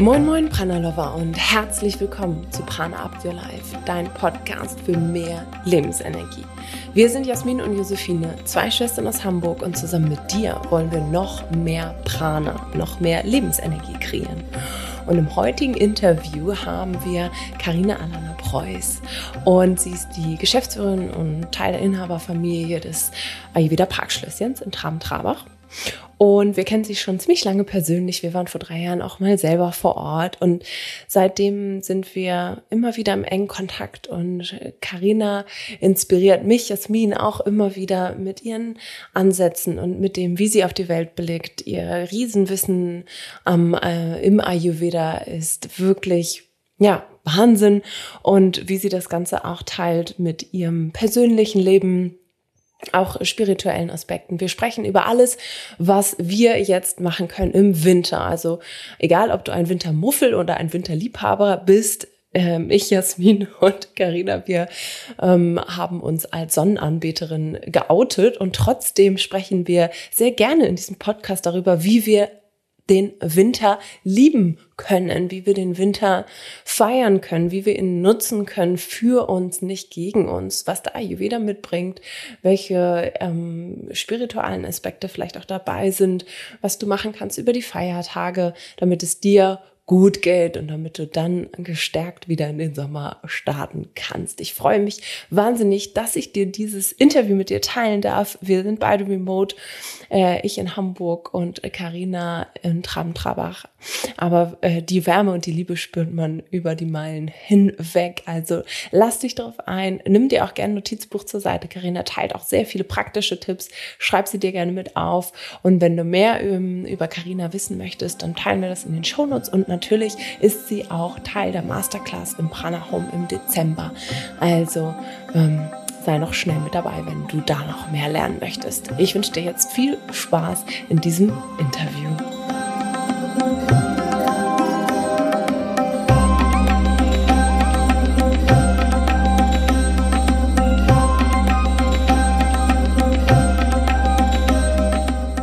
Moin Moin Prana-Lover und herzlich willkommen zu Prana Up Your Life, dein Podcast für mehr Lebensenergie. Wir sind Jasmin und Josephine, zwei Schwestern aus Hamburg und zusammen mit dir wollen wir noch mehr Prana, noch mehr Lebensenergie kreieren. Und im heutigen Interview haben wir Karina Alana Preuß und sie ist die Geschäftsführerin und Teil der Inhaberfamilie des Ayurveda Parkschlösschens in Traben-Trabach. Und wir kennen sie schon ziemlich lange persönlich. Wir waren vor drei Jahren auch mal selber vor Ort und seitdem sind wir immer wieder im engen Kontakt und Karina inspiriert mich, Jasmin auch immer wieder mit ihren Ansätzen und mit dem, wie sie auf die Welt blickt. Ihr Riesenwissen am, äh, im Ayurveda ist wirklich, ja, Wahnsinn und wie sie das Ganze auch teilt mit ihrem persönlichen Leben, auch spirituellen Aspekten. Wir sprechen über alles, was wir jetzt machen können im Winter. Also egal, ob du ein Wintermuffel oder ein Winterliebhaber bist, ähm, ich, Jasmin und Karina, wir ähm, haben uns als Sonnenanbeterin geoutet und trotzdem sprechen wir sehr gerne in diesem Podcast darüber, wie wir den Winter lieben können, wie wir den Winter feiern können, wie wir ihn nutzen können für uns, nicht gegen uns, was der Ayurveda mitbringt, welche ähm, spirituellen Aspekte vielleicht auch dabei sind, was du machen kannst über die Feiertage, damit es dir gut geht und damit du dann gestärkt wieder in den Sommer starten kannst. Ich freue mich wahnsinnig, dass ich dir dieses Interview mit dir teilen darf. Wir sind beide remote, äh, ich in Hamburg und Karina in Traben-Trabach. Aber äh, die Wärme und die Liebe spürt man über die Meilen hinweg. Also lass dich darauf ein. Nimm dir auch gerne ein Notizbuch zur Seite. Karina teilt auch sehr viele praktische Tipps. Schreib sie dir gerne mit auf. Und wenn du mehr ähm, über Karina wissen möchtest, dann teilen wir das in den Shownotes und natürlich natürlich ist sie auch Teil der Masterclass im Prana Home im Dezember. Also ähm, sei noch schnell mit dabei, wenn du da noch mehr lernen möchtest. Ich wünsche dir jetzt viel Spaß in diesem Interview.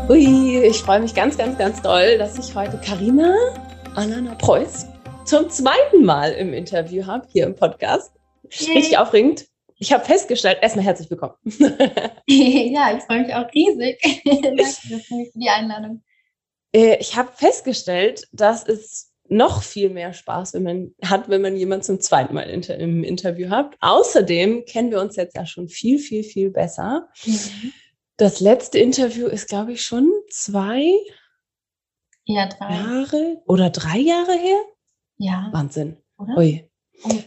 Ui, ich freue mich ganz, ganz, ganz doll, dass ich heute Karina Alana Preuß zum zweiten Mal im Interview habe, hier im Podcast. Richtig aufregend. Ich habe festgestellt, erstmal herzlich willkommen. ja, ich freue mich auch riesig. Danke für die Einladung. Äh, ich habe festgestellt, dass es noch viel mehr Spaß wenn man hat, wenn man jemanden zum zweiten Mal inter im Interview hat. Außerdem kennen wir uns jetzt ja schon viel, viel, viel besser. Mhm. Das letzte Interview ist, glaube ich, schon zwei ja, drei. Jahre oder drei Jahre her? Ja. Wahnsinn. Oder? Ui.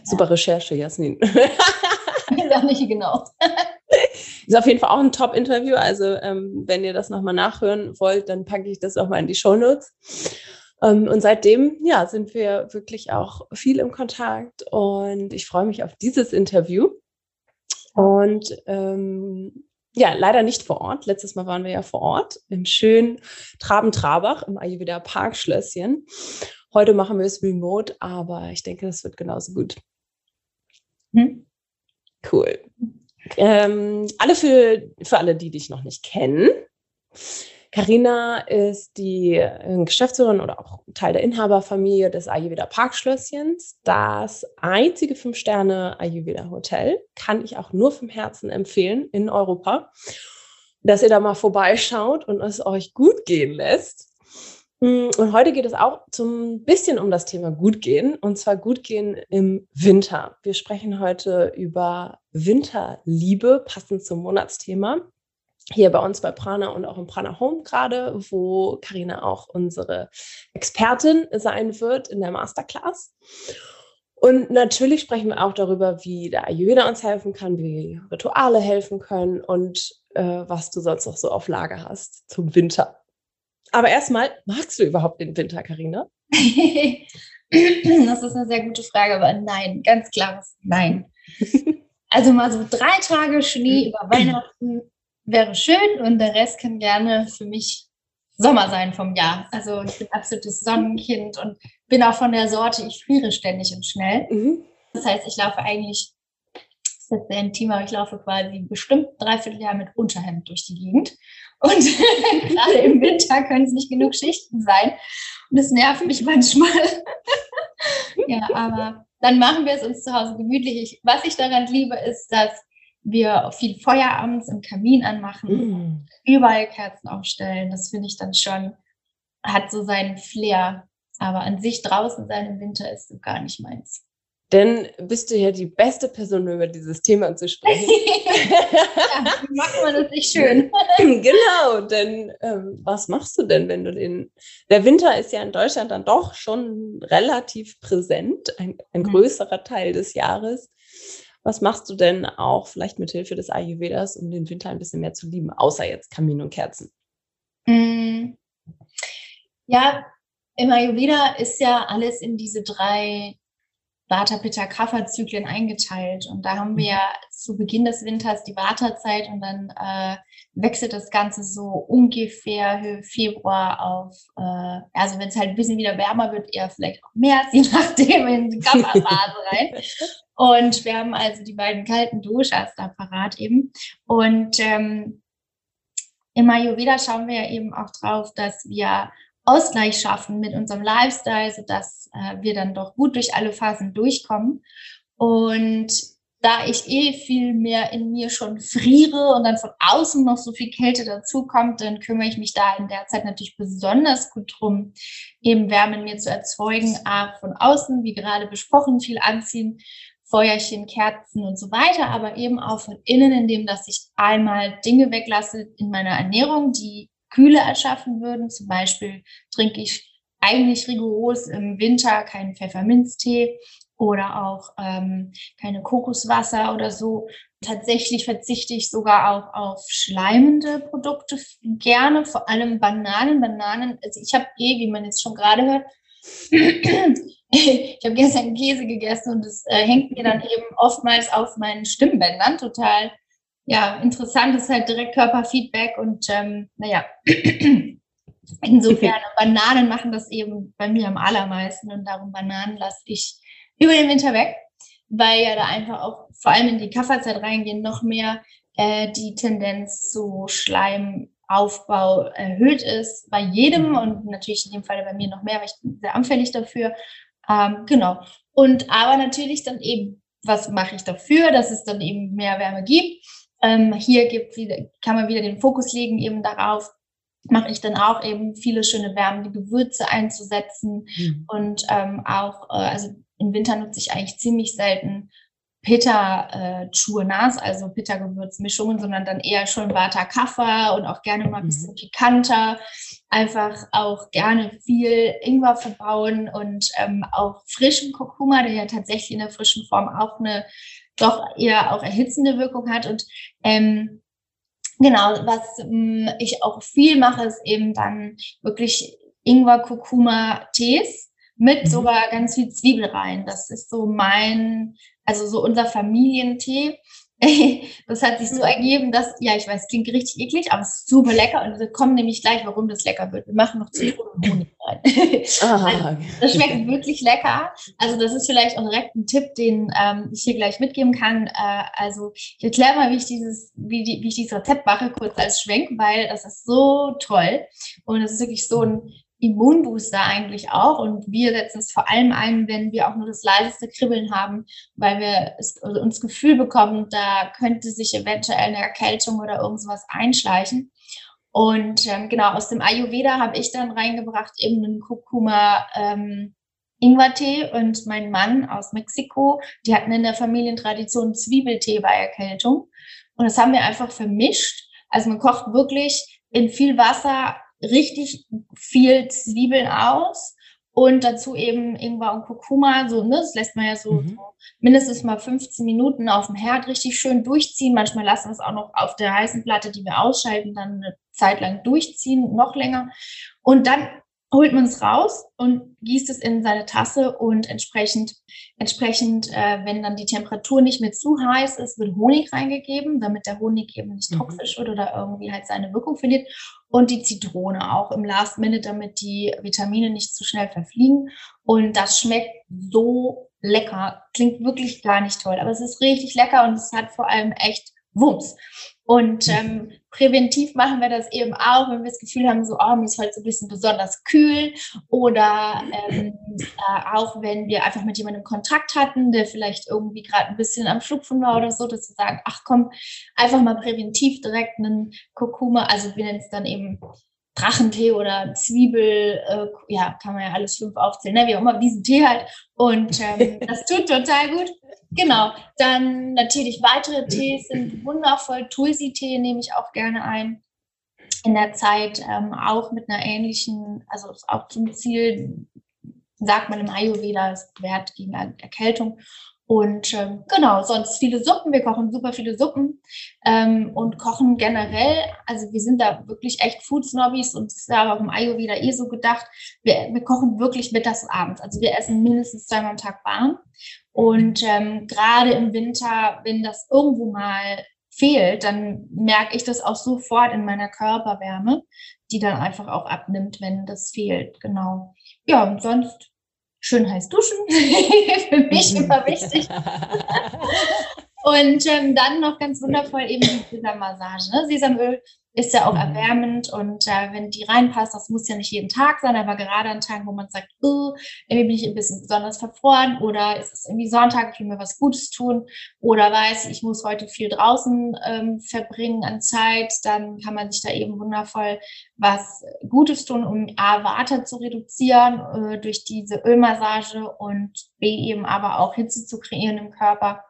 Super Recherche, Jasmin. ja, nicht genau. Ist auf jeden Fall auch ein Top-Interview. Also, ähm, wenn ihr das nochmal nachhören wollt, dann packe ich das auch mal in die Show Notes. Ähm, und seitdem, ja, sind wir wirklich auch viel im Kontakt und ich freue mich auf dieses Interview. Und ähm, ja, leider nicht vor Ort. Letztes Mal waren wir ja vor Ort im schönen Traben-Trabach im Ayurveda Parkschlösschen. Heute machen wir es remote, aber ich denke, das wird genauso gut. Hm? Cool. Ähm, alle für, für alle, die dich noch nicht kennen. Carina ist die äh, Geschäftsführerin oder auch Teil der Inhaberfamilie des Ayurveda Parkschlösschens. Das einzige Fünf-Sterne Ayurveda Hotel kann ich auch nur vom Herzen empfehlen in Europa, dass ihr da mal vorbeischaut und es euch gut gehen lässt. Mm, und heute geht es auch zum bisschen um das Thema Gutgehen und zwar Gutgehen im Winter. Wir sprechen heute über Winterliebe, passend zum Monatsthema hier bei uns bei Prana und auch im Prana Home gerade, wo Karina auch unsere Expertin sein wird in der Masterclass. Und natürlich sprechen wir auch darüber, wie der Ayurveda uns helfen kann, wie Rituale helfen können und äh, was du sonst noch so auf Lager hast zum Winter. Aber erstmal, magst du überhaupt den Winter, Karina? das ist eine sehr gute Frage, aber nein, ganz klares Nein. Also mal so drei Tage Schnee über Weihnachten wäre schön und der Rest kann gerne für mich Sommer sein vom Jahr. Also ich bin absolutes Sonnenkind und bin auch von der Sorte, ich friere ständig und schnell. Mhm. Das heißt, ich laufe eigentlich Das ist sehr intim, aber ich laufe quasi bestimmt dreiviertel Jahr mit Unterhemd durch die Gegend. Und gerade im Winter können es nicht genug Schichten sein. Und das nervt mich manchmal. ja, aber dann machen wir es uns zu Hause gemütlich. Ich, was ich daran liebe, ist, dass wir viel Feuer abends im Kamin anmachen, mm. überall Kerzen aufstellen. Das finde ich dann schon, hat so seinen Flair. Aber an sich draußen sein im Winter ist so gar nicht meins. Denn bist du ja die beste Person, über dieses Thema zu sprechen. ja, macht man das nicht schön. genau, denn ähm, was machst du denn, wenn du den. Der Winter ist ja in Deutschland dann doch schon relativ präsent, ein, ein mhm. größerer Teil des Jahres. Was machst du denn auch vielleicht mit Hilfe des Ayurvedas, um den Winter ein bisschen mehr zu lieben, außer jetzt Kamin und Kerzen? Mm. Ja, im Ayurveda ist ja alles in diese drei Vata, Pitta, Kapha Zyklen eingeteilt. Und da haben wir ja zu Beginn des Winters die Vata-Zeit und dann äh, wechselt das Ganze so ungefähr Februar auf, äh, also wenn es halt ein bisschen wieder wärmer wird, eher vielleicht auch März, je nachdem in die Kapha-Phase rein. Und wir haben also die beiden kalten Doshas da parat eben. Und ähm, im Ayurveda schauen wir ja eben auch drauf, dass wir Ausgleich schaffen mit unserem Lifestyle, sodass äh, wir dann doch gut durch alle Phasen durchkommen. Und da ich eh viel mehr in mir schon friere und dann von außen noch so viel Kälte dazukommt, dann kümmere ich mich da in der Zeit natürlich besonders gut drum, eben Wärme in mir zu erzeugen, A, von außen, wie gerade besprochen, viel anziehen, Feuerchen, Kerzen und so weiter, aber eben auch von innen, indem dass ich einmal Dinge weglasse in meiner Ernährung, die Kühle erschaffen würden. Zum Beispiel trinke ich eigentlich rigoros im Winter keinen Pfefferminztee oder auch ähm, keine Kokoswasser oder so. Tatsächlich verzichte ich sogar auch auf schleimende Produkte gerne, vor allem Bananen. Bananen, also ich habe eh, wie man jetzt schon gerade hört, ich habe gestern Käse gegessen und es äh, hängt mir dann eben oftmals auf meinen Stimmbändern total ja, interessant ist halt direkt Körperfeedback und ähm, naja, insofern Bananen machen das eben bei mir am allermeisten und darum Bananen lasse ich über den Winter weg, weil ja da einfach auch vor allem in die Kafferzeit reingehen noch mehr äh, die Tendenz zu Schleimaufbau erhöht ist bei jedem mhm. und natürlich in dem Fall bei mir noch mehr, weil ich bin sehr anfällig dafür. Ähm, genau. Und aber natürlich dann eben, was mache ich dafür, dass es dann eben mehr Wärme gibt? Ähm, hier gibt wieder, kann man wieder den Fokus legen eben darauf, mache ich dann auch eben viele schöne wärmende Gewürze einzusetzen mhm. und ähm, auch, äh, also im Winter nutze ich eigentlich ziemlich selten Pitta äh, Churnas, also Pitta Gewürzmischungen, sondern dann eher schon Vata Kaffa und auch gerne mal ein bisschen mhm. pikanter. Einfach auch gerne viel Ingwer verbauen und ähm, auch frischen Kurkuma, der ja tatsächlich in der frischen Form auch eine doch eher auch erhitzende Wirkung hat. Und ähm, genau, was ähm, ich auch viel mache, ist eben dann wirklich Ingwer-Kurkuma-Tees mit mhm. sogar ganz viel Zwiebel rein. Das ist so mein, also so unser Familientee. das hat sich so ergeben, dass, ja, ich weiß, klingt richtig eklig, aber es ist super lecker und wir kommen nämlich gleich, warum das lecker wird. Wir machen noch Zitronen und Honig rein. also, das schmeckt wirklich lecker. Also das ist vielleicht auch direkt ein Tipp, den ähm, ich hier gleich mitgeben kann. Äh, also ich erkläre mal, wie ich dieses, wie, die, wie ich dieses Rezept mache, kurz als Schwenk, weil das ist so toll und es ist wirklich so ein Immunbooster eigentlich auch. Und wir setzen es vor allem ein, wenn wir auch nur das leiseste Kribbeln haben, weil wir es, also uns Gefühl bekommen, da könnte sich eventuell eine Erkältung oder irgendwas einschleichen. Und ähm, genau, aus dem Ayurveda habe ich dann reingebracht eben einen Kurkuma ähm, Ingwertee und mein Mann aus Mexiko, die hatten in der Familientradition Zwiebeltee bei Erkältung. Und das haben wir einfach vermischt. Also man kocht wirklich in viel Wasser richtig viel Zwiebeln aus und dazu eben Ingwer und Kurkuma, so, ne, das lässt man ja so, mhm. so, mindestens mal 15 Minuten auf dem Herd richtig schön durchziehen. Manchmal lassen wir es auch noch auf der heißen Platte, die wir ausschalten, dann eine Zeit lang durchziehen, noch länger. Und dann holt man es raus und gießt es in seine Tasse und entsprechend, entsprechend, äh, wenn dann die Temperatur nicht mehr zu heiß ist, wird Honig reingegeben, damit der Honig eben nicht mhm. toxisch wird oder irgendwie halt seine Wirkung verliert. Und die Zitrone auch im Last Minute, damit die Vitamine nicht zu schnell verfliegen. Und das schmeckt so lecker. Klingt wirklich gar nicht toll, aber es ist richtig lecker und es hat vor allem echt Wumms. Und ähm, präventiv machen wir das eben auch, wenn wir das Gefühl haben, so, oh, mir ist heute so ein bisschen besonders kühl. Oder ähm, äh, auch wenn wir einfach mit jemandem Kontakt hatten, der vielleicht irgendwie gerade ein bisschen am Schlupfen war oder so, dass wir sagen, ach komm, einfach mal präventiv direkt einen Kurkuma, also wir nennen es dann eben Drachentee oder Zwiebel, äh, ja, kann man ja alles fünf aufzählen, ne? wie auch immer, diesen Tee halt. Und ähm, das tut total gut. Genau, dann natürlich weitere Tees sind wundervoll. Tulsi-Tee nehme ich auch gerne ein. In der Zeit ähm, auch mit einer ähnlichen, also auch zum Ziel, sagt man im Ayurveda, es wert gegen Erkältung. Und ähm, genau, sonst viele Suppen. Wir kochen super viele Suppen ähm, und kochen generell. Also wir sind da wirklich echt Food-Snobbys und es ist aber auch im Ayurveda eh so gedacht. Wir, wir kochen wirklich mittags und abends. Also wir essen mindestens zweimal am Tag warm. Und ähm, gerade im Winter, wenn das irgendwo mal fehlt, dann merke ich das auch sofort in meiner Körperwärme, die dann einfach auch abnimmt, wenn das fehlt. Genau. Ja, und sonst schön heiß duschen. Für mich immer wichtig. und ähm, dann noch ganz wundervoll eben die Sesammassage. Ne? Sesamöl ist ja auch mhm. erwärmend und äh, wenn die reinpasst, das muss ja nicht jeden Tag sein, aber gerade an Tagen, wo man sagt, oh, irgendwie bin ich ein bisschen besonders verfroren oder ist es irgendwie Sonntag, ich will mir was Gutes tun oder weiß, ich muss heute viel draußen ähm, verbringen an Zeit, dann kann man sich da eben wundervoll was Gutes tun, um A, Water zu reduzieren äh, durch diese Ölmassage und B, eben aber auch Hitze zu kreieren im Körper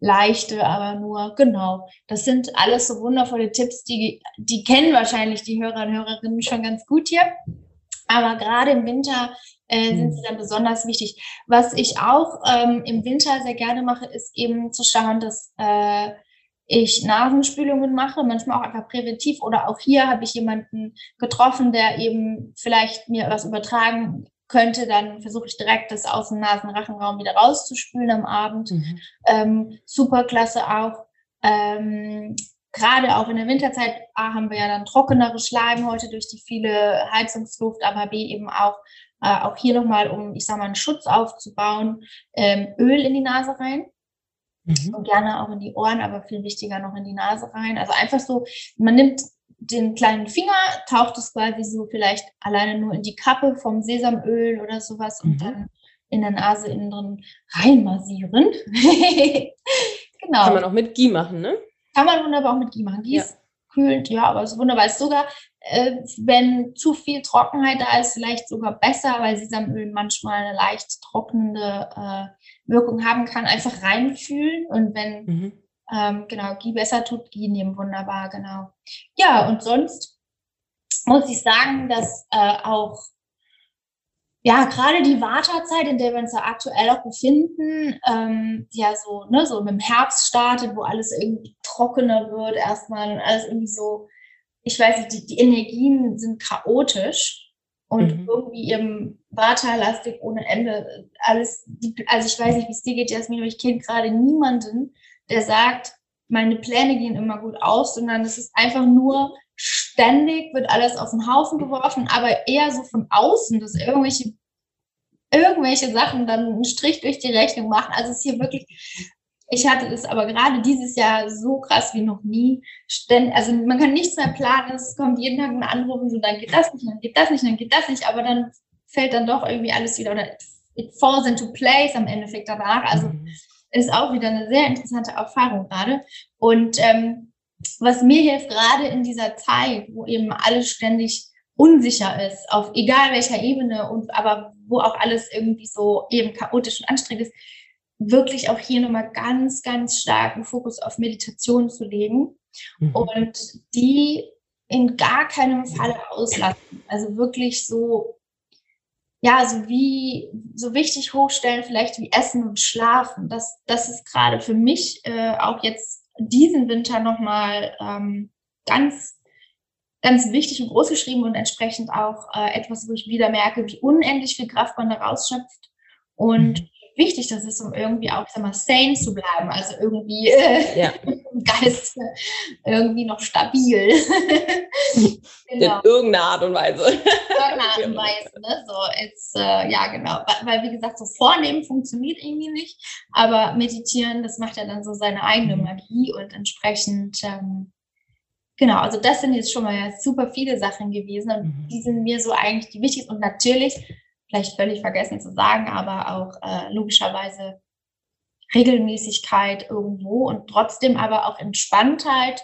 leichte, aber nur, genau. Das sind alles so wundervolle Tipps, die, die kennen wahrscheinlich die Hörer und Hörerinnen schon ganz gut hier. Aber gerade im Winter äh, sind hm. sie dann besonders wichtig. Was ich auch ähm, im Winter sehr gerne mache, ist eben zu schauen, dass äh, ich Nasenspülungen mache, manchmal auch einfach präventiv oder auch hier habe ich jemanden getroffen, der eben vielleicht mir was übertragen könnte, dann versuche ich direkt das aus dem Nasenrachenraum wieder rauszuspülen am Abend. Mhm. Ähm, super klasse auch. Ähm, Gerade auch in der Winterzeit A, haben wir ja dann trockenere Schleimhäute durch die viele Heizungsluft, aber B eben auch, äh, auch hier nochmal, um, ich sag mal, einen Schutz aufzubauen, ähm, Öl in die Nase rein. Mhm. Und gerne auch in die Ohren, aber viel wichtiger noch in die Nase rein. Also einfach so, man nimmt den kleinen Finger, taucht es quasi so vielleicht alleine nur in die Kappe vom Sesamöl oder sowas und mhm. dann in der Nase innen drin reinmassieren. genau. Kann man auch mit Ghee machen, ne? Kann man wunderbar auch mit Ghee machen. Ghee ja. ist kühlend, ja, aber es ist wunderbar. Es ist sogar, äh, wenn zu viel Trockenheit da ist, vielleicht sogar besser, weil Sesamöl manchmal eine leicht trocknende äh, Wirkung haben kann. Einfach reinfühlen und wenn mhm ähm, genau, Gie besser tut, Gie nehmen wunderbar, genau. Ja, und sonst muss ich sagen, dass äh, auch ja, gerade die Wartezeit, in der wir uns ja aktuell auch befinden, ähm, ja, so, ne, so im Herbst startet, wo alles irgendwie trockener wird erstmal und alles irgendwie so, ich weiß nicht, die, die Energien sind chaotisch und mhm. irgendwie im Vata-lastig ohne Ende. Alles, die, also ich weiß nicht, wie es dir geht, Jasmin, aber ich kenne gerade niemanden, der sagt, meine Pläne gehen immer gut aus, sondern es ist einfach nur ständig wird alles auf den Haufen geworfen, aber eher so von außen, dass irgendwelche irgendwelche Sachen dann einen Strich durch die Rechnung machen. Also es ist hier wirklich, ich hatte es aber gerade dieses Jahr so krass wie noch nie. Also man kann nichts mehr planen, es kommt jeden Tag ein Anruf und so, dann geht das nicht, dann geht das nicht, dann geht das nicht, aber dann fällt dann doch irgendwie alles wieder oder it falls into place am Endeffekt danach. Also mhm ist auch wieder eine sehr interessante Erfahrung gerade. Und ähm, was mir hilft gerade in dieser Zeit, wo eben alles ständig unsicher ist, auf egal welcher Ebene und aber wo auch alles irgendwie so eben chaotisch und anstrengend ist, wirklich auch hier nochmal ganz, ganz starken Fokus auf Meditation zu legen mhm. und die in gar keinem Falle auslassen. Also wirklich so ja, so wie, so wichtig hochstellen, vielleicht wie Essen und Schlafen. Das, das ist gerade für mich äh, auch jetzt diesen Winter nochmal ähm, ganz, ganz wichtig und groß geschrieben und entsprechend auch äh, etwas, wo ich wieder merke, wie unendlich viel Kraft man da rausschöpft und mhm. Wichtig das ist, um irgendwie auch, sag mal, sane zu bleiben. Also irgendwie äh, ja. Geist irgendwie noch stabil. genau. In irgendeiner Art und Weise. In irgendeiner Art und Weise. Ne? So, jetzt, äh, ja, genau. Weil, wie gesagt, so vornehmen funktioniert irgendwie nicht. Aber meditieren, das macht ja dann so seine eigene mhm. Magie und entsprechend. Ähm, Genau, also das sind jetzt schon mal super viele Sachen gewesen und mhm. die sind mir so eigentlich die wichtigsten. Und natürlich vielleicht völlig vergessen zu sagen, aber auch äh, logischerweise Regelmäßigkeit irgendwo und trotzdem aber auch Entspanntheit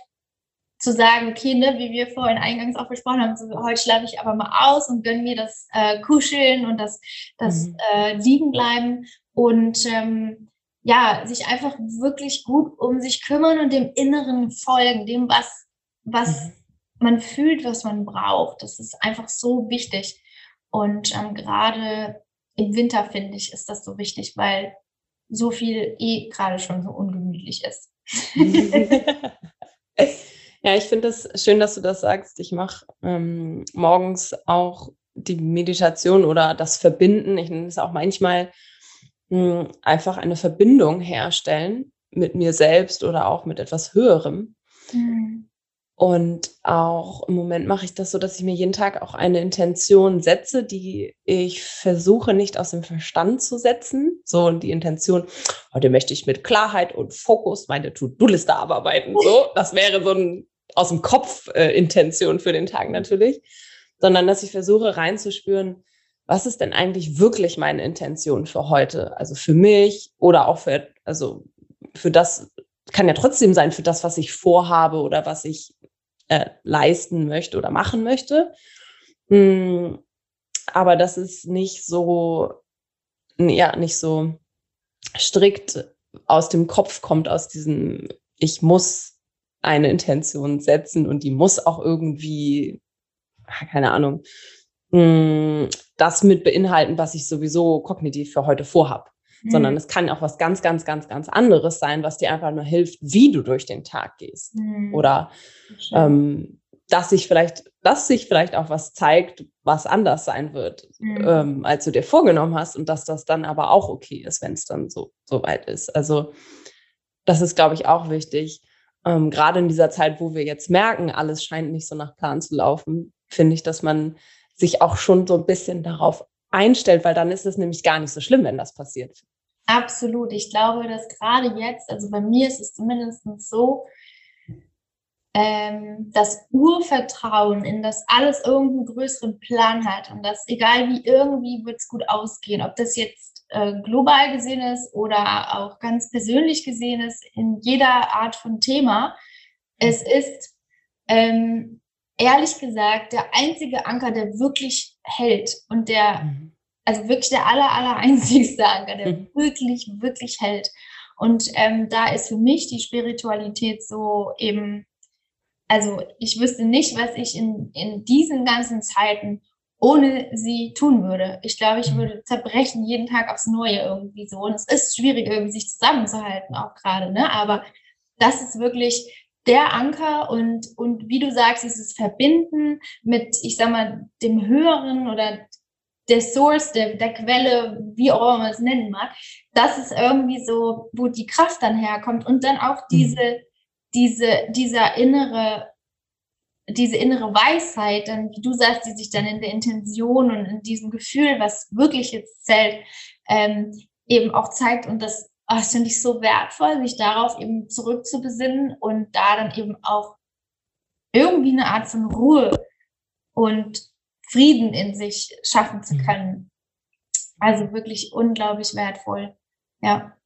zu sagen, okay, ne, wie wir vorhin eingangs auch besprochen haben, so, heute schlafe ich aber mal aus und gönne mir das äh, Kuscheln und das, das mhm. äh, Liegenbleiben und ähm, ja, sich einfach wirklich gut um sich kümmern und dem Inneren folgen, dem, was, was mhm. man fühlt, was man braucht. Das ist einfach so wichtig. Und ähm, gerade im Winter, finde ich, ist das so wichtig, weil so viel eh gerade schon so ungemütlich ist. ja, ich finde es das schön, dass du das sagst. Ich mache ähm, morgens auch die Meditation oder das Verbinden. Ich nenne es auch manchmal mh, hm, einfach eine Verbindung herstellen mit mir selbst oder auch mit etwas Höherem. Mhm. Und auch im Moment mache ich das so, dass ich mir jeden Tag auch eine Intention setze, die ich versuche nicht aus dem Verstand zu setzen. So, und die Intention, heute möchte ich mit Klarheit und Fokus meine To-Do-Liste abarbeiten. So, das wäre so ein aus dem Kopf äh, Intention für den Tag natürlich. Sondern dass ich versuche reinzuspüren, was ist denn eigentlich wirklich meine Intention für heute? Also für mich oder auch für, also für das, kann ja trotzdem sein für das, was ich vorhabe oder was ich äh, leisten möchte oder machen möchte. Hm, aber das ist nicht so, ja, nicht so strikt aus dem Kopf kommt, aus diesem, ich muss eine Intention setzen und die muss auch irgendwie, keine Ahnung, hm, das mit beinhalten, was ich sowieso kognitiv für heute vorhab mhm. sondern es kann auch was ganz, ganz, ganz, ganz anderes sein, was dir einfach nur hilft, wie du durch den Tag gehst. Mhm. Oder ähm, dass sich vielleicht, dass sich vielleicht auch was zeigt, was anders sein wird, mhm. ähm, als du dir vorgenommen hast und dass das dann aber auch okay ist, wenn es dann so, so weit ist. Also das ist, glaube ich, auch wichtig. Ähm, Gerade in dieser Zeit, wo wir jetzt merken, alles scheint nicht so nach Plan zu laufen, finde ich, dass man sich auch schon so ein bisschen darauf einstellt, weil dann ist es nämlich gar nicht so schlimm, wenn das passiert. Absolut. Ich glaube, dass gerade jetzt, also bei mir ist es zumindest so, ähm, das Urvertrauen in das alles irgendeinen größeren Plan hat und das, egal wie, irgendwie wird es gut ausgehen. Ob das jetzt äh, global gesehen ist oder auch ganz persönlich gesehen ist, in jeder Art von Thema. Es ist ähm, ehrlich gesagt der einzige Anker, der wirklich hält und der, mhm. also wirklich der aller, aller einzigste Anker, der mhm. wirklich, wirklich hält. Und ähm, da ist für mich die Spiritualität so eben, also ich wüsste nicht, was ich in, in diesen ganzen Zeiten ohne sie tun würde. Ich glaube, ich mhm. würde zerbrechen jeden Tag aufs Neue irgendwie so. Und es ist schwierig, irgendwie sich zusammenzuhalten, auch gerade, ne? Aber das ist wirklich der Anker und, und wie du sagst, dieses Verbinden mit, ich sag mal, dem Höheren oder der Source, der, der Quelle, wie auch immer man es nennen mag, das ist irgendwie so, wo die Kraft dann herkommt und dann auch mhm. diese, diese, dieser innere, diese innere Weisheit, dann, wie du sagst, die sich dann in der Intention und in diesem Gefühl, was wirklich jetzt zählt, ähm, eben auch zeigt und das oh, das finde ich so wertvoll, sich darauf eben zurückzubesinnen und da dann eben auch irgendwie eine Art von Ruhe und Frieden in sich schaffen zu mhm. können. Also wirklich unglaublich wertvoll. Ja.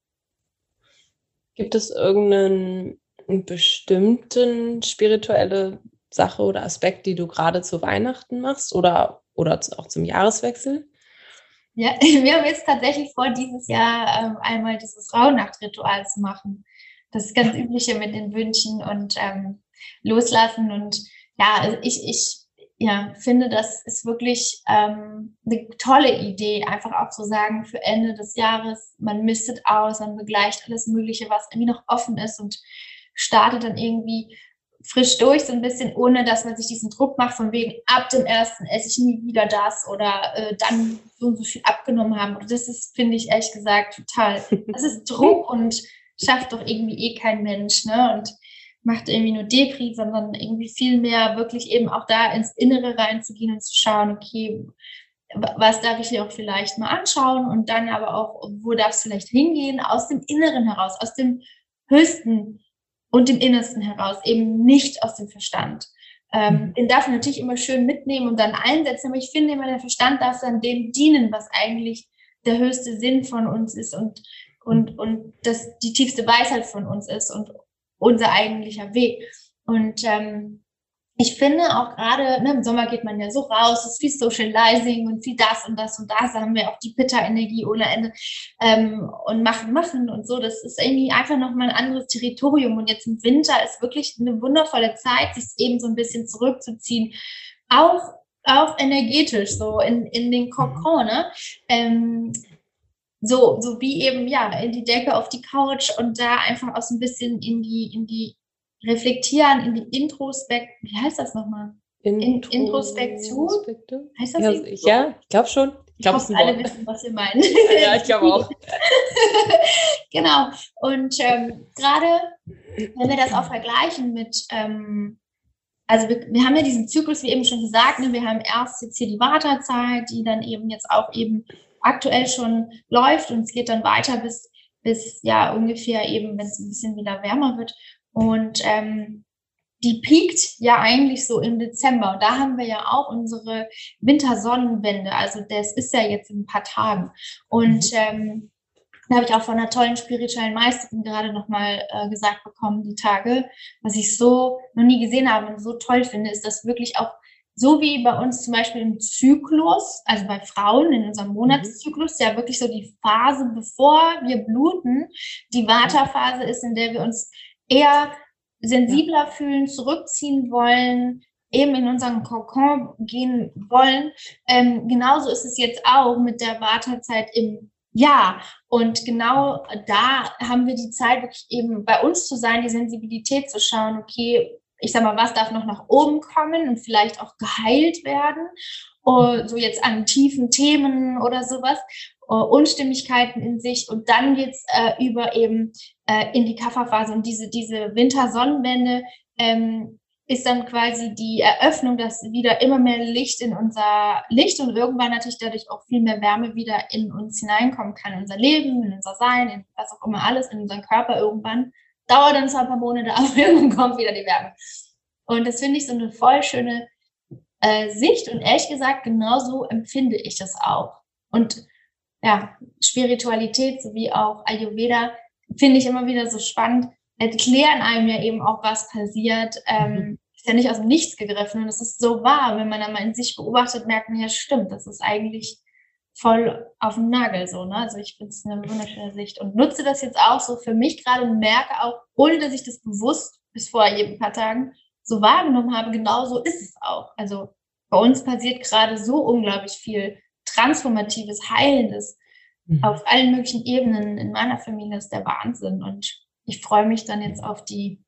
Gibt es irgendeinen bestimmten spirituelle Sache oder Aspekt, die du gerade zu Weihnachten machst oder, oder auch zum Jahreswechsel? Ja, wir haben jetzt tatsächlich vor, dieses Jahr ähm, einmal dieses Rauhnachtritual zu machen. Das ganz übliche mit den Wünschen und ähm, Loslassen. Und ja, also ich, ich ja, finde, das ist wirklich ähm, eine tolle Idee, einfach auch zu sagen, für Ende des Jahres, man mistet aus, man begleicht alles Mögliche, was irgendwie noch offen ist und startet dann irgendwie frisch durch, so ein bisschen, ohne dass man sich diesen Druck macht, von wegen, ab dem ersten esse ich nie wieder das oder äh, dann so und so viel abgenommen haben. Und das ist, finde ich ehrlich gesagt, total. Das ist Druck und schafft doch irgendwie eh kein Mensch, ne? Und macht irgendwie nur Depri, sondern irgendwie viel mehr wirklich eben auch da ins Innere reinzugehen und zu schauen, okay, was darf ich hier auch vielleicht mal anschauen und dann aber auch, wo darf es vielleicht hingehen, aus dem Inneren heraus, aus dem höchsten und dem Innersten heraus, eben nicht aus dem Verstand. Ähm, mhm. Den darf man natürlich immer schön mitnehmen und dann einsetzen, aber ich finde immer, der Verstand darf dann dem dienen, was eigentlich der höchste Sinn von uns ist und, und, und das die tiefste Weisheit von uns ist und unser eigentlicher Weg. Und ähm, ich finde auch gerade, ne, im Sommer geht man ja so raus, es ist viel Socializing und viel das und das und das. Da haben wir auch die Pitta-Energie ohne Ende ähm, und machen, machen und so. Das ist irgendwie einfach nochmal ein anderes Territorium. Und jetzt im Winter ist wirklich eine wundervolle Zeit, sich eben so ein bisschen zurückzuziehen. Auch, auch energetisch, so in, in den Kokon, ne? Ähm, so, so wie eben, ja, in die Decke, auf die Couch und da einfach auch so ein bisschen in die, in die reflektieren, in die Introspekt, wie heißt das nochmal? Intro Introspektion? Heißt das ja, so? ja, ich glaube schon. Ich, glaube, alle wissen, was wir meinen. ja, ich glaube auch. genau. Und ähm, gerade, wenn wir das auch vergleichen mit, ähm, also wir, wir, haben ja diesen Zyklus, wie eben schon gesagt, ne, wir haben erst jetzt hier die Wartezeit, die dann eben jetzt auch eben aktuell schon läuft und es geht dann weiter bis, bis ja ungefähr eben, wenn es ein bisschen wieder wärmer wird. Und ähm, die piekt ja eigentlich so im Dezember. Und da haben wir ja auch unsere Wintersonnenwende. Also das ist ja jetzt in ein paar Tagen. Und mhm. ähm, da habe ich auch von einer tollen spirituellen Meisterin gerade nochmal äh, gesagt bekommen, die Tage, was ich so noch nie gesehen habe und so toll finde, ist, dass wirklich auch so wie bei uns zum Beispiel im Zyklus, also bei Frauen in unserem mhm. Monatszyklus, ja wirklich so die Phase, bevor wir bluten, die Vata-Phase ist, in der wir uns eher sensibler fühlen, zurückziehen wollen, eben in unseren Kokon gehen wollen. Ähm, genauso ist es jetzt auch mit der Wartezeit im Jahr. Und genau da haben wir die Zeit, wirklich eben bei uns zu sein, die Sensibilität zu schauen, okay, ich sag mal, was darf noch nach oben kommen und vielleicht auch geheilt werden, uh, so jetzt an tiefen Themen oder sowas, uh, Unstimmigkeiten in sich und dann geht's äh, über eben äh, in die Kafferphase und diese, diese Wintersonnenwende ähm, ist dann quasi die Eröffnung, dass wieder immer mehr Licht in unser Licht und irgendwann natürlich dadurch auch viel mehr Wärme wieder in uns hineinkommen kann, in unser Leben, in unser Sein, in was auch immer alles, in unseren Körper irgendwann. Dauert dann zwar ein paar Monate, aber irgendwann kommt wieder die Wärme. Und das finde ich so eine voll schöne äh, Sicht und ehrlich gesagt, genauso empfinde ich das auch. Und ja, Spiritualität sowie auch Ayurveda finde ich immer wieder so spannend, erklären einem ja eben auch, was passiert. Ähm, mhm. Ist ja nicht aus dem Nichts gegriffen und es ist so wahr. Wenn man dann mal in sich beobachtet, merkt man ja, stimmt, das ist eigentlich voll auf dem Nagel so. Ne? Also ich finde es eine wunderschöne Sicht und nutze das jetzt auch so für mich gerade und merke auch, ohne dass ich das bewusst bis vor ein paar Tagen so wahrgenommen habe, genau so ist es auch. Also bei uns passiert gerade so unglaublich viel Transformatives, Heilendes mhm. auf allen möglichen Ebenen. In meiner Familie ist der Wahnsinn und ich freue mich dann jetzt auf die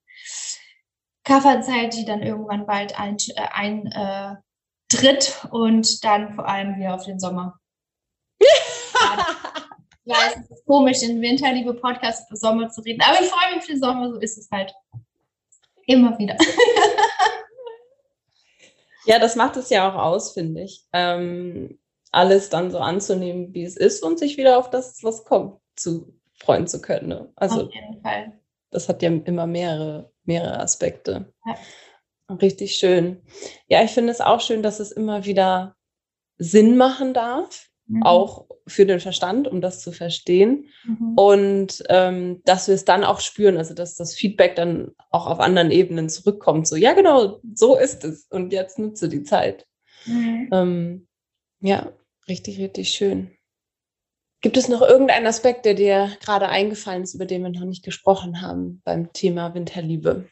Kafferzeit, die dann irgendwann bald eintritt ein, äh, und dann vor allem wieder auf den Sommer. ja, es ist komisch, in Winter, liebe Podcast für Sommer zu reden, aber ich freue mich auf den Sommer, so ist es halt. Immer wieder. ja, das macht es ja auch aus, finde ich. Ähm, alles dann so anzunehmen, wie es ist und sich wieder auf das, was kommt, zu freuen zu können. Ne? Also, auf jeden Fall. Das hat ja immer mehrere, mehrere Aspekte. Ja. Richtig schön. Ja, ich finde es auch schön, dass es immer wieder Sinn machen darf mhm. auch für den Verstand, um das zu verstehen. Mhm. Und ähm, dass wir es dann auch spüren, also dass das Feedback dann auch auf anderen Ebenen zurückkommt. So, ja, genau, so ist es. Und jetzt nutze die Zeit. Mhm. Ähm, ja, richtig, richtig schön. Gibt es noch irgendeinen Aspekt, der dir gerade eingefallen ist, über den wir noch nicht gesprochen haben beim Thema Winterliebe?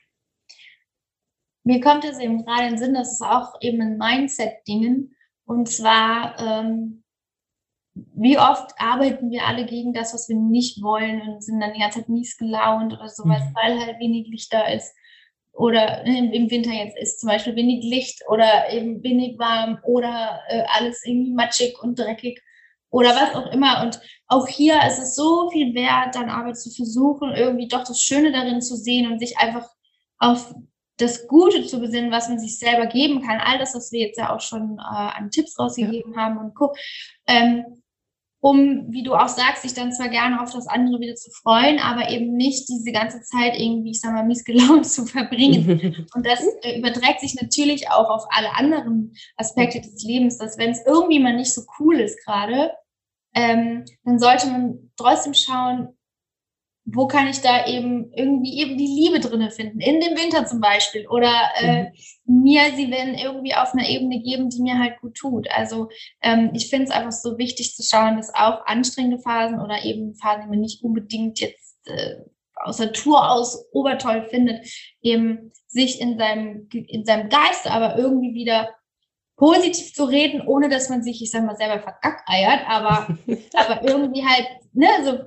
Mir kommt es eben gerade in den Sinn, dass es auch eben ein Mindset-Dingen. Und zwar ähm, wie oft arbeiten wir alle gegen das, was wir nicht wollen und sind dann die ganze Zeit mies gelaunt oder sowas, mhm. weil halt wenig Licht da ist. Oder im, im, Winter jetzt ist zum Beispiel wenig Licht oder eben wenig warm oder äh, alles irgendwie matschig und dreckig oder was auch immer. Und auch hier ist es so viel wert, dann aber zu versuchen, irgendwie doch das Schöne darin zu sehen und sich einfach auf das Gute zu besinnen, was man sich selber geben kann. All das, was wir jetzt ja auch schon äh, an Tipps rausgegeben ja. haben und guck. Ähm, um, wie du auch sagst, sich dann zwar gerne auf das andere wieder zu freuen, aber eben nicht diese ganze Zeit irgendwie, ich sag mal, mies gelaunt zu verbringen. Und das äh, überträgt sich natürlich auch auf alle anderen Aspekte des Lebens, dass wenn es irgendwie mal nicht so cool ist gerade, ähm, dann sollte man trotzdem schauen, wo kann ich da eben irgendwie eben die Liebe drinne finden? In dem Winter zum Beispiel. Oder äh, mhm. mir sie wenn irgendwie auf einer Ebene geben, die mir halt gut tut. Also ähm, ich finde es einfach so wichtig zu schauen, dass auch anstrengende Phasen oder eben Phasen, die man nicht unbedingt jetzt äh, aus der Tour aus obertoll findet, eben sich in seinem, in seinem Geist aber irgendwie wieder positiv zu reden, ohne dass man sich, ich sag mal, selber verkackeiert, aber, aber irgendwie halt, ne, so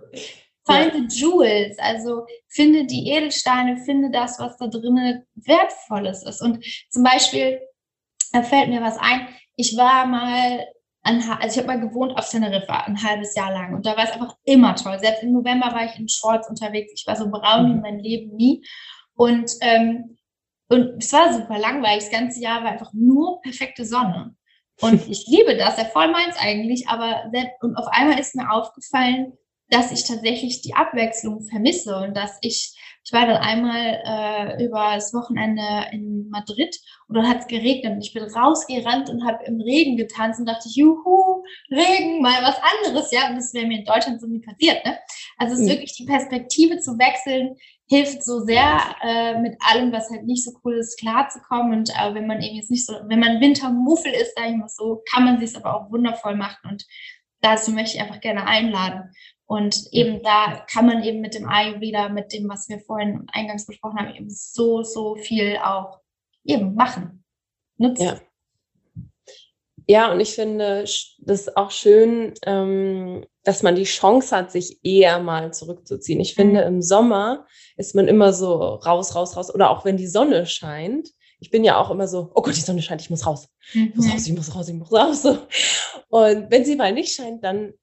Find the jewels, also finde die Edelsteine, finde das, was da drinnen wertvolles ist. Und zum Beispiel, da fällt mir was ein, ich war mal, an, also ich habe mal gewohnt auf Teneriffa ein halbes Jahr lang und da war es einfach immer toll. Selbst im November war ich in Shorts unterwegs, ich war so braun wie mhm. mein Leben nie. Und, ähm, und es war super langweilig, das ganze Jahr war einfach nur perfekte Sonne. Und ich liebe das, ja voll meins eigentlich, aber selbst, und auf einmal ist mir aufgefallen, dass ich tatsächlich die Abwechslung vermisse und dass ich, ich war dann einmal äh, über das Wochenende in Madrid und dann hat es geregnet und ich bin rausgerannt und habe im Regen getanzt und dachte, juhu, Regen, mal was anderes, ja, und das wäre mir in Deutschland so nie passiert, ne? Also es ist mhm. wirklich die Perspektive zu wechseln, hilft so sehr, äh, mit allem, was halt nicht so cool ist, klarzukommen. Und äh, wenn man eben jetzt nicht so, wenn man Wintermuffel ist, sag ich mal so, kann man sich aber auch wundervoll machen. Und dazu möchte ich einfach gerne einladen. Und eben da kann man eben mit dem Ayurveda, mit dem, was wir vorhin eingangs besprochen haben, eben so, so viel auch eben machen, nutzen. Ja. Ja, und ich finde das auch schön, ähm, dass man die Chance hat, sich eher mal zurückzuziehen. Ich finde, mhm. im Sommer ist man immer so raus, raus, raus. Oder auch wenn die Sonne scheint. Ich bin ja auch immer so, oh Gott, die Sonne scheint, ich muss raus. Ich muss mhm. raus, ich muss raus, ich muss raus. Und wenn sie mal nicht scheint, dann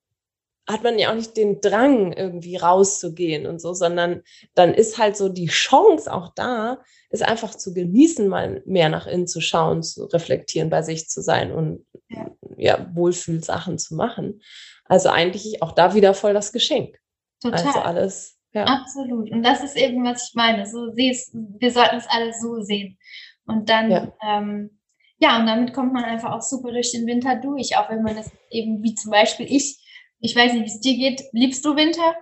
hat man ja auch nicht den Drang, irgendwie rauszugehen und so, sondern dann ist halt so die Chance auch da, ist einfach zu genießen, mal mehr nach innen zu schauen, zu reflektieren, bei sich zu sein und ja, ja Wohlfühlsachen zu machen. Also eigentlich auch da wieder voll das Geschenk. Total. Also alles, ja. Absolut. Und das ist eben, was ich meine. So siehst, wir sollten es alles so sehen. Und dann, ja. Ähm, ja, und damit kommt man einfach auch super durch den Winter durch, auch wenn man das eben, wie zum Beispiel ich, ich weiß nicht, wie es dir geht. Liebst du Winter?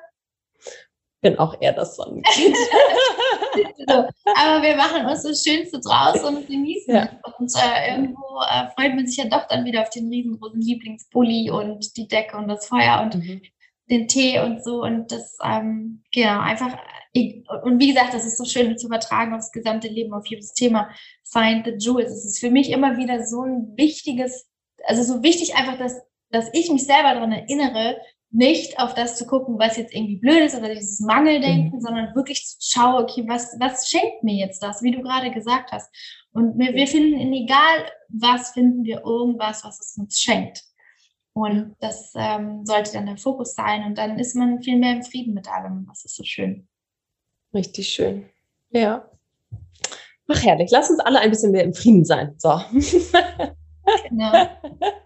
Bin auch eher das Sonnenkind. so, aber wir machen uns das Schönste draus und genießen ja. Und äh, irgendwo äh, freut man sich ja doch dann wieder auf den riesengroßen Lieblingspulli und die Decke und das Feuer und mhm. den Tee und so. Und das, ähm, genau, einfach. Und wie gesagt, das ist so schön zu übertragen aufs gesamte Leben, auf jedes Thema. Find the Jewels. Es ist für mich immer wieder so ein wichtiges, also so wichtig einfach, dass dass ich mich selber daran erinnere, nicht auf das zu gucken, was jetzt irgendwie blöd ist oder dieses Mangeldenken, mhm. sondern wirklich zu schauen, okay, was, was schenkt mir jetzt das, wie du gerade gesagt hast. Und wir, wir finden in egal was, finden wir irgendwas, was es uns schenkt. Und das ähm, sollte dann der Fokus sein. Und dann ist man viel mehr im Frieden mit allem. Das ist so schön. Richtig schön. Ja. Ach, herrlich. Lass uns alle ein bisschen mehr im Frieden sein. So. Genau.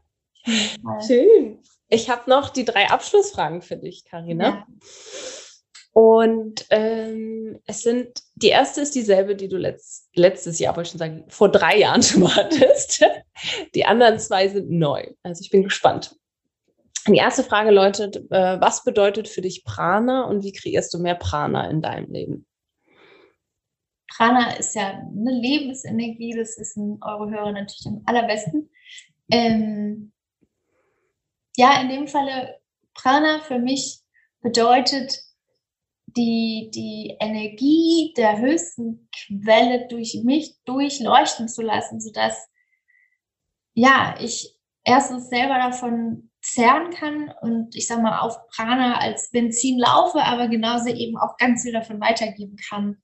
Schön. Ich habe noch die drei Abschlussfragen für dich, Karina. Ja. Und ähm, es sind, die erste ist dieselbe, die du letzt, letztes Jahr, wollte ich schon sagen, vor drei Jahren schon mal hattest. Die anderen zwei sind neu. Also ich bin gespannt. Die erste Frage lautet, äh, was bedeutet für dich Prana und wie kreierst du mehr Prana in deinem Leben? Prana ist ja eine Lebensenergie, das wissen eure Hörer natürlich am allerbesten. Ähm, ja, in dem Falle Prana für mich bedeutet die, die Energie der höchsten Quelle durch mich durchleuchten zu lassen, sodass ja, ich erstens selber davon zehren kann und ich sag mal auf Prana als Benzin laufe, aber genauso eben auch ganz viel davon weitergeben kann.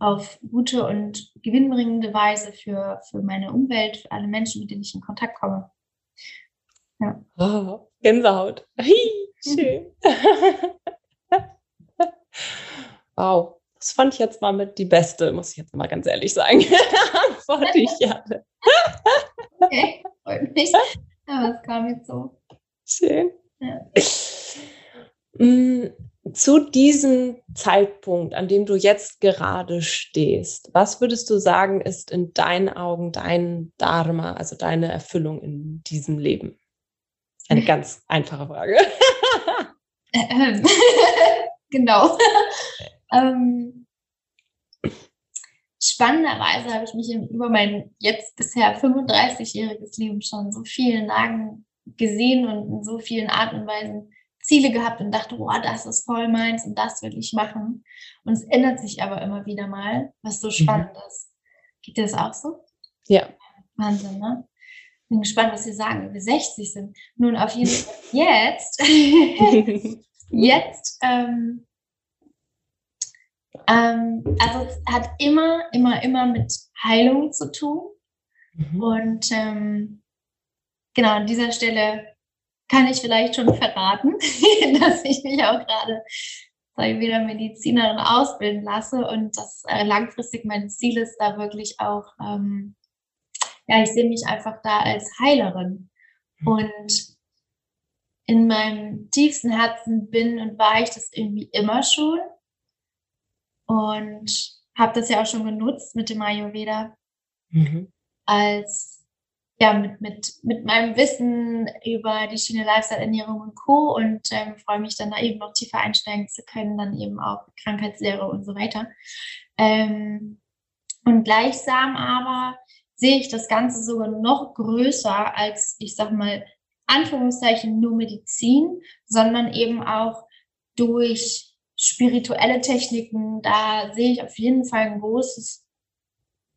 auf gute und gewinnbringende Weise für, für meine Umwelt, für alle Menschen, mit denen ich in Kontakt komme. Ja. Oh, Gänsehaut. Schön. wow. Das fand ich jetzt mal mit die beste, muss ich jetzt mal ganz ehrlich sagen, Antwort, die ich hatte. okay, freut mich. Aber es kam jetzt so. Schön. Ja. Mm, zu diesem Zeitpunkt, an dem du jetzt gerade stehst, was würdest du sagen, ist in deinen Augen dein Dharma, also deine Erfüllung in diesem Leben? Eine ganz einfache Frage. Genau. ähm, spannenderweise habe ich mich über mein jetzt bisher 35-jähriges Leben schon so vielen Lagen gesehen und in so vielen Arten und Weisen Ziele gehabt und dachte, boah, das ist voll meins und das will ich machen. Und es ändert sich aber immer wieder mal, was so mhm. spannend mhm. ist. Geht dir das auch so? Ja. Wahnsinn, ne? Bin gespannt, was Sie sagen, wenn wir 60 sind. Nun, auf jeden Fall jetzt, jetzt, ähm, ähm, also es hat immer, immer, immer mit Heilung zu tun. Mhm. Und ähm, genau an dieser Stelle kann ich vielleicht schon verraten, dass ich mich auch gerade wieder Medizinerin ausbilden lasse und das äh, langfristig mein Ziel ist, da wirklich auch, ähm, ja, ich sehe mich einfach da als Heilerin. Mhm. Und in meinem tiefsten Herzen bin und war ich das irgendwie immer schon. Und habe das ja auch schon genutzt mit dem Ayurveda mhm. als ja, mit, mit, mit meinem Wissen über die Schiene Lifestyle, Ernährung und Co. und ähm, freue mich dann da eben noch tiefer einsteigen zu können, dann eben auch Krankheitslehre und so weiter. Ähm, und gleichsam aber sehe ich das Ganze sogar noch größer als, ich sag mal, Anführungszeichen nur Medizin, sondern eben auch durch spirituelle Techniken. Da sehe ich auf jeden Fall ein großes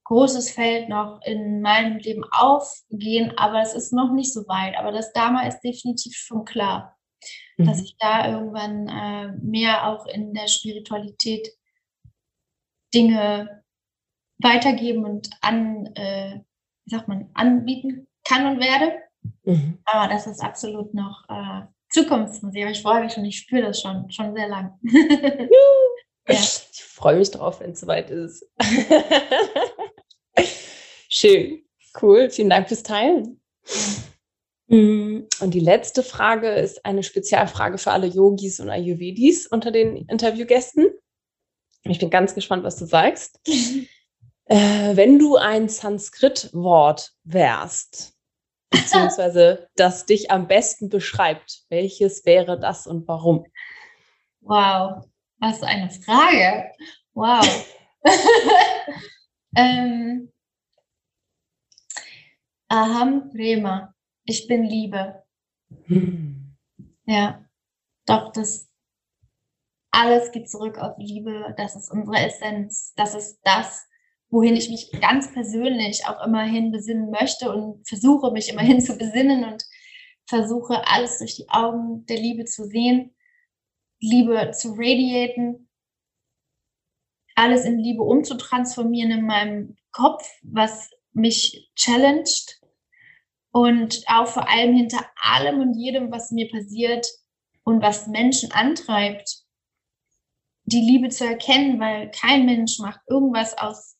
großes Feld noch in meinem Leben aufgehen, aber es ist noch nicht so weit. Aber das Dharma ist definitiv schon klar, mhm. dass ich da irgendwann äh, mehr auch in der Spiritualität Dinge weitergeben und an, äh, wie sagt man, anbieten kann und werde. Mhm. Aber das ist absolut noch äh, Zukunftsmusik. Aber ich freue mich schon, ich spüre das schon, schon sehr lang. ja. Ich freue mich drauf, wenn es soweit ist. Schön, cool. Vielen Dank fürs Teilen. Und die letzte Frage ist eine Spezialfrage für alle Yogis und Ayurvedis unter den Interviewgästen. Ich bin ganz gespannt, was du sagst. Äh, wenn du ein Sanskrit-Wort wärst, beziehungsweise das dich am besten beschreibt, welches wäre das und warum? Wow, was eine Frage. Wow. ähm, Aham Prema. Ich bin Liebe. Hm. Ja, doch, das alles geht zurück auf Liebe. Das ist unsere Essenz. Das ist das, wohin ich mich ganz persönlich auch immerhin besinnen möchte und versuche mich immerhin zu besinnen und versuche alles durch die Augen der Liebe zu sehen, Liebe zu radiaten, alles in Liebe umzutransformieren in meinem Kopf, was mich challenged und auch vor allem hinter allem und jedem, was mir passiert und was Menschen antreibt, die Liebe zu erkennen, weil kein Mensch macht irgendwas aus,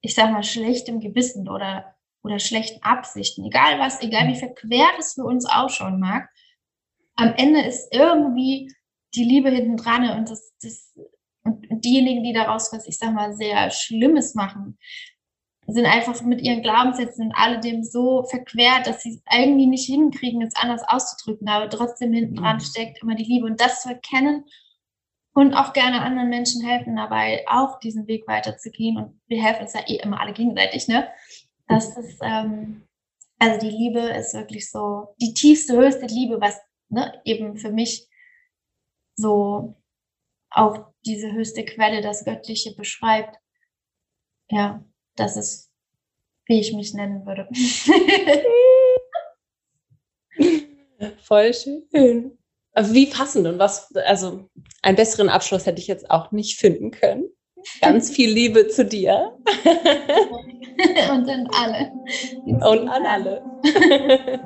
ich sag mal, schlechtem Gewissen oder, oder schlechten Absichten. Egal was, egal wie verquert es für uns ausschauen mag, am Ende ist irgendwie die Liebe hinten dran und das, das und diejenigen, die daraus was, ich sag mal, sehr Schlimmes machen, sind einfach mit ihren Glaubenssätzen und alledem so verquert, dass sie es irgendwie nicht hinkriegen, es anders auszudrücken, aber trotzdem hinten dran mhm. steckt immer die Liebe und das zu erkennen und auch gerne anderen Menschen helfen dabei, auch diesen Weg weiterzugehen und wir helfen uns ja eh immer alle gegenseitig, ne? Das ist, ähm, also die Liebe ist wirklich so die tiefste, höchste Liebe, was ne, eben für mich so auch diese höchste Quelle, das Göttliche beschreibt. Ja, das ist, wie ich mich nennen würde. Voll schön. Wie passend und was, also einen besseren Abschluss hätte ich jetzt auch nicht finden können. Ganz viel Liebe zu dir. Und an alle. Und an alle.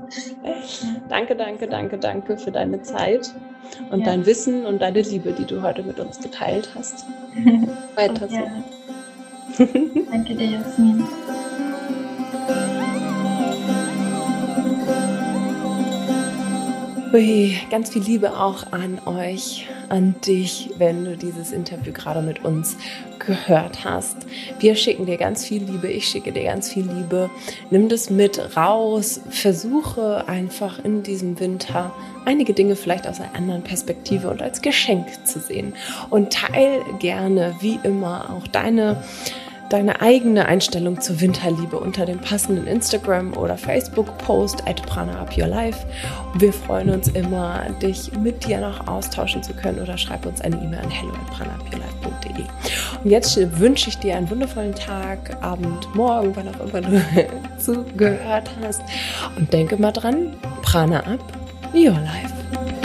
danke, danke, danke, danke für deine Zeit und ja. dein Wissen und deine Liebe, die du heute mit uns geteilt hast. Weiter so. danke dir, Jasmin. Ui, ganz viel Liebe auch an euch, an dich, wenn du dieses Interview gerade mit uns gehört hast. Wir schicken dir ganz viel Liebe, ich schicke dir ganz viel Liebe. Nimm das mit raus, versuche einfach in diesem Winter einige Dinge vielleicht aus einer anderen Perspektive und als Geschenk zu sehen. Und teil gerne, wie immer, auch deine deine eigene Einstellung zur Winterliebe unter dem passenden Instagram- oder Facebook-Post at Prana Up Your Life. Wir freuen uns immer, dich mit dir noch austauschen zu können oder schreib uns eine E-Mail an hello at pranaupyourlife.de. Und jetzt wünsche ich dir einen wundervollen Tag, Abend, Morgen, wann auch immer du zugehört hast. Und denke mal dran, Prana Up Your Life.